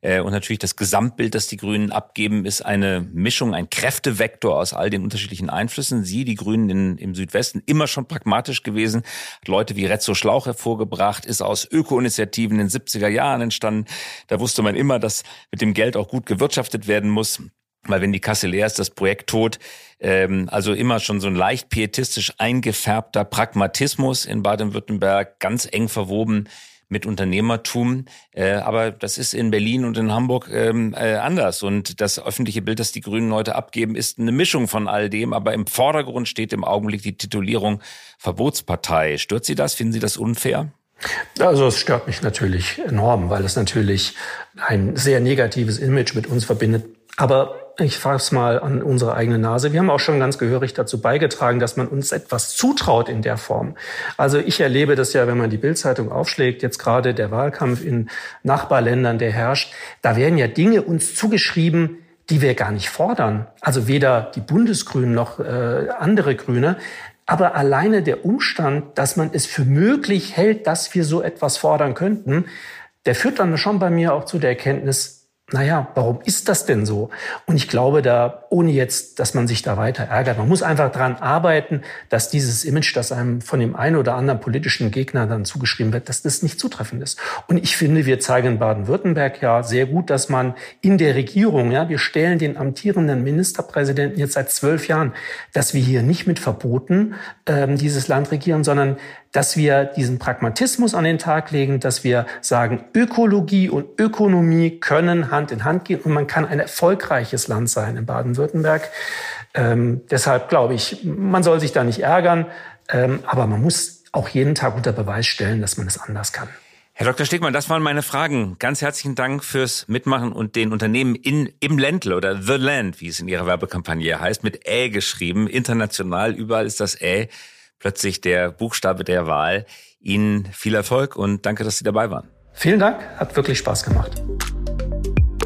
Äh, und natürlich das Gesamtbild, das die Grünen abgeben, ist eine Mischung, ein Kräftevektor aus all den unterschiedlichen Einflüssen. Sie, die Grünen in, im Südwesten, immer schon pragmatisch gewesen, hat Leute wie Rezzo Schlauch hervorgebracht, ist aus Öko-Initiativen in den 70er Jahren entstanden. Da wusste man immer, dass mit dem Geld auch gut gewirtschaftet werden muss. Weil wenn die Kasse leer ist, das Projekt tot. Ähm, also immer schon so ein leicht pietistisch eingefärbter Pragmatismus in Baden-Württemberg, ganz eng verwoben mit Unternehmertum. Äh, aber das ist in Berlin und in Hamburg ähm, äh, anders. Und das öffentliche Bild, das die Grünen heute abgeben, ist eine Mischung von all dem. Aber im Vordergrund steht im Augenblick die Titulierung Verbotspartei. Stört Sie das? Finden Sie das unfair? Also es stört mich natürlich enorm, weil es natürlich ein sehr negatives Image mit uns verbindet. Aber ich es mal an unsere eigene Nase. Wir haben auch schon ganz gehörig dazu beigetragen, dass man uns etwas zutraut in der Form. Also ich erlebe das ja, wenn man die Bildzeitung aufschlägt, jetzt gerade der Wahlkampf in Nachbarländern, der herrscht, da werden ja Dinge uns zugeschrieben, die wir gar nicht fordern. Also weder die Bundesgrünen noch äh, andere Grüne. Aber alleine der Umstand, dass man es für möglich hält, dass wir so etwas fordern könnten, der führt dann schon bei mir auch zu der Erkenntnis, naja, warum ist das denn so? Und ich glaube da, ohne jetzt, dass man sich da weiter ärgert, man muss einfach dran arbeiten, dass dieses Image, das einem von dem einen oder anderen politischen Gegner dann zugeschrieben wird, dass das nicht zutreffend ist. Und ich finde, wir zeigen Baden-Württemberg ja sehr gut, dass man in der Regierung, ja, wir stellen den amtierenden Ministerpräsidenten jetzt seit zwölf Jahren, dass wir hier nicht mit Verboten ähm, dieses Land regieren, sondern dass wir diesen Pragmatismus an den Tag legen, dass wir sagen, Ökologie und Ökonomie können Hand in Hand gehen und man kann ein erfolgreiches Land sein in Baden-Württemberg. Ähm, deshalb glaube ich, man soll sich da nicht ärgern, ähm, aber man muss auch jeden Tag unter Beweis stellen, dass man es anders kann. Herr Dr. Stegmann, das waren meine Fragen. Ganz herzlichen Dank fürs Mitmachen und den Unternehmen in, im Ländle oder The Land, wie es in Ihrer Werbekampagne heißt, mit Ä geschrieben. International, überall ist das Ä plötzlich der Buchstabe der Wahl. Ihnen viel Erfolg und danke, dass Sie dabei waren. Vielen Dank, hat wirklich Spaß gemacht.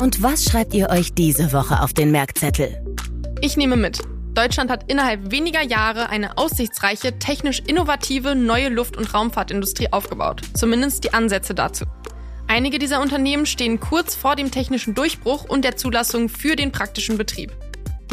Und was schreibt ihr euch diese Woche auf den Merkzettel? Ich nehme mit. Deutschland hat innerhalb weniger Jahre eine aussichtsreiche, technisch innovative neue Luft- und Raumfahrtindustrie aufgebaut. Zumindest die Ansätze dazu. Einige dieser Unternehmen stehen kurz vor dem technischen Durchbruch und der Zulassung für den praktischen Betrieb.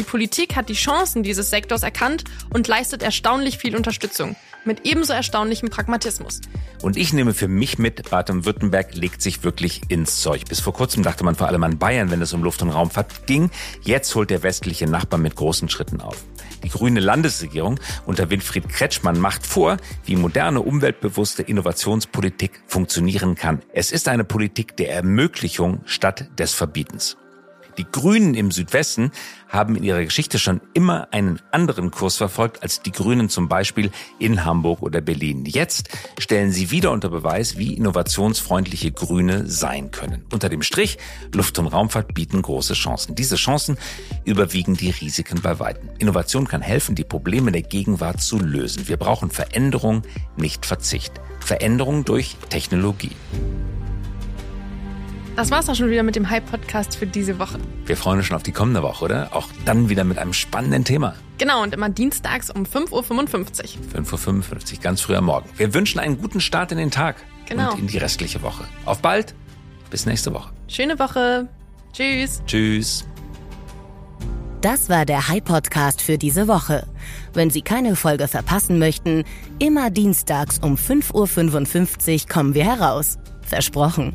Die Politik hat die Chancen dieses Sektors erkannt und leistet erstaunlich viel Unterstützung. Mit ebenso erstaunlichem Pragmatismus. Und ich nehme für mich mit, Baden-Württemberg legt sich wirklich ins Zeug. Bis vor kurzem dachte man vor allem an Bayern, wenn es um Luft- und Raumfahrt ging. Jetzt holt der westliche Nachbar mit großen Schritten auf. Die grüne Landesregierung unter Winfried Kretschmann macht vor, wie moderne, umweltbewusste Innovationspolitik funktionieren kann. Es ist eine Politik der Ermöglichung statt des Verbietens. Die Grünen im Südwesten haben in ihrer Geschichte schon immer einen anderen Kurs verfolgt als die Grünen zum Beispiel in Hamburg oder Berlin. Jetzt stellen sie wieder unter Beweis, wie innovationsfreundliche Grüne sein können. Unter dem Strich, Luft- und Raumfahrt bieten große Chancen. Diese Chancen überwiegen die Risiken bei Weitem. Innovation kann helfen, die Probleme der Gegenwart zu lösen. Wir brauchen Veränderung, nicht Verzicht. Veränderung durch Technologie. Das war's auch schon wieder mit dem Hype-Podcast für diese Woche. Wir freuen uns schon auf die kommende Woche, oder? Auch dann wieder mit einem spannenden Thema. Genau, und immer dienstags um 5.55 Uhr. 5.55 Uhr, ganz früh am Morgen. Wir wünschen einen guten Start in den Tag Genau. und in die restliche Woche. Auf bald, bis nächste Woche. Schöne Woche. Tschüss. Tschüss. Das war der High-Podcast für diese Woche. Wenn Sie keine Folge verpassen möchten, immer dienstags um 5.55 Uhr kommen wir heraus. Versprochen.